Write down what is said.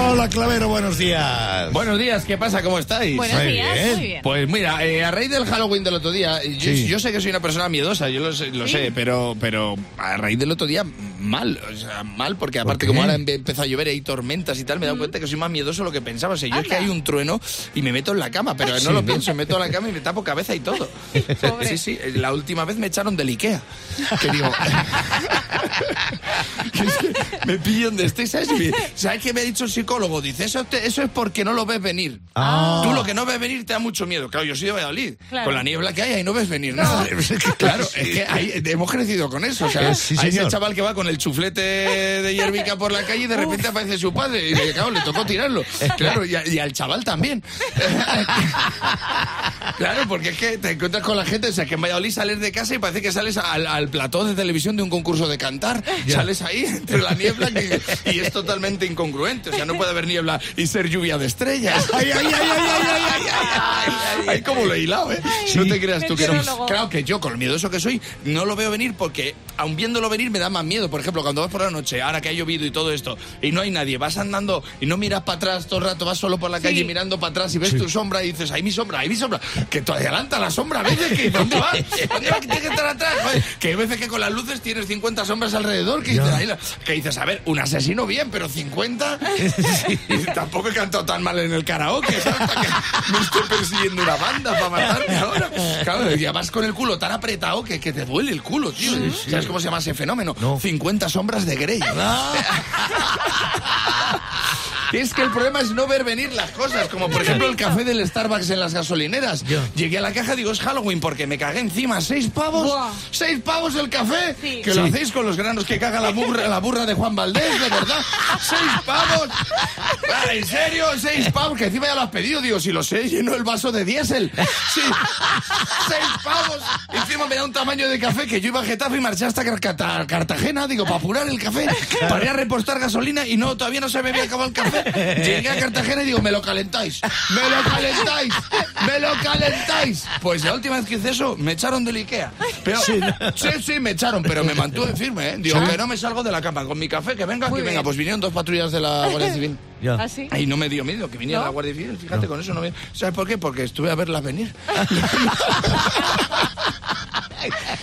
Hola, Clavero, buenos días. Buenos días, ¿qué pasa? ¿Cómo estáis? Buenos Muy días, bien. muy bien. Pues mira, eh, a raíz del Halloween del otro día, yo, Sí. yo sé que soy una persona miedosa, yo lo sé, lo Sí. sé, pero, pero a raíz del otro día, mal. O sea, mal, porque aparte, como ahora empe- empezó a llover y hay tormentas y tal, me he dado cuenta que soy más miedoso de lo que pensaba. O sea, yo es que hay un trueno y me meto en la cama, pero no lo pienso, me meto en la cama y me tapo cabeza y todo. Pobre. Sí, sí, eh, la última vez me echaron del Ikea. Que digo. es que me pillo donde estoy, ¿sabes? ¿Sabes qué me ha dicho el psicólogo? Dice, eso, te- eso es porque no lo ves venir. Ah. Tú lo que no ves venir te da mucho miedo. Claro, yo soy de Valladolid. Claro. Con la niebla que hay, ahí no ves venir nada. claro, es que ahí- hemos crecido con eso. O sea, Eh, sí, hay ese chaval que va con el chuflete de hierbica por la calle y de repente aparece su padre. Y le, claro, le tocó tirarlo. Claro, y, a- y al chaval también. Claro, porque es que te encuentras con la gente, o sea, que en Valladolid sales de casa y parece que sales al, al plató de televisión de un concurso de cantar, ya. sales ahí entre la niebla que, y es totalmente incongruente. O sea, no puede haber niebla y ser lluvia de estrellas. Ay, ay, ay, ay, ay, ay, como lo he hilado, ¿eh? no te creas tú que no. Claro que yo, con lo miedoso que soy, no lo veo venir porque, aun viéndolo venir, me da más miedo. Por ejemplo, cuando vas por la noche, ahora que ha llovido y todo esto, y no hay nadie, vas andando y no miras para atrás todo el rato, vas solo por la calle mirando para atrás y ves tu sombra y dices, ahí mi sombra, ahí mi sombra. Que te adelanta la sombra, ¿ves? ¿Dónde vas? ¿Dónde vas? Que tienes que estar atrás. Que hay veces que con las luces tienes 50 sombras alrededor, que ahí la- que dices, a ver, un asesino bien, pero 50. Y tampoco he cantado tan mal en el karaoke, ¿sabes? Que me esté persiguiendo una banda para matarme ahora. Claro, ya vas con el culo tan apretado que, que te duele el culo, tío. ¿Sabes cómo se llama ese fenómeno? No. 50 sombras de Grey. Es que el problema es no ver venir las cosas, como por ejemplo el café del Starbucks en las gasolineras. Ya. Llegué a la caja, digo, es Halloween porque me cagué encima. ¿Seis pavos? Buah. ¿Seis pavos el café? Sí. Que lo Sí. hacéis con los granos que caga la burra, la burra de Juan Valdés, de verdad. ¿Seis pavos? Ah, ¿En serio? ¿Seis pavos? Que encima ya lo has pedido, digo, si lo sé, lleno el vaso de diésel. Sí. ¿Seis pavos? Encima me da un tamaño de café que yo iba a Getafe y marché hasta Carta- Cartagena, digo, para apurar el café, para ir a repostar gasolina y no, todavía no se me había acabado el café. Llegué a Cartagena y digo, me lo calentáis, me lo calentáis, me lo calentáis. Pues la última vez que hice eso, me echaron del Ikea. Pero, sí, sí, me echaron, pero me mantuve firme, ¿eh? Digo, que no me salgo de la cama con mi café, que venga, Muy que venga. Pues vinieron dos patrullas de la Guardia Civil. Ya. ¿Así? Ahí no me dio miedo que viniera ¿No? la Guardia Civil, fíjate, con eso no me... ¿Sabes por qué? Porque estuve a verlas venir.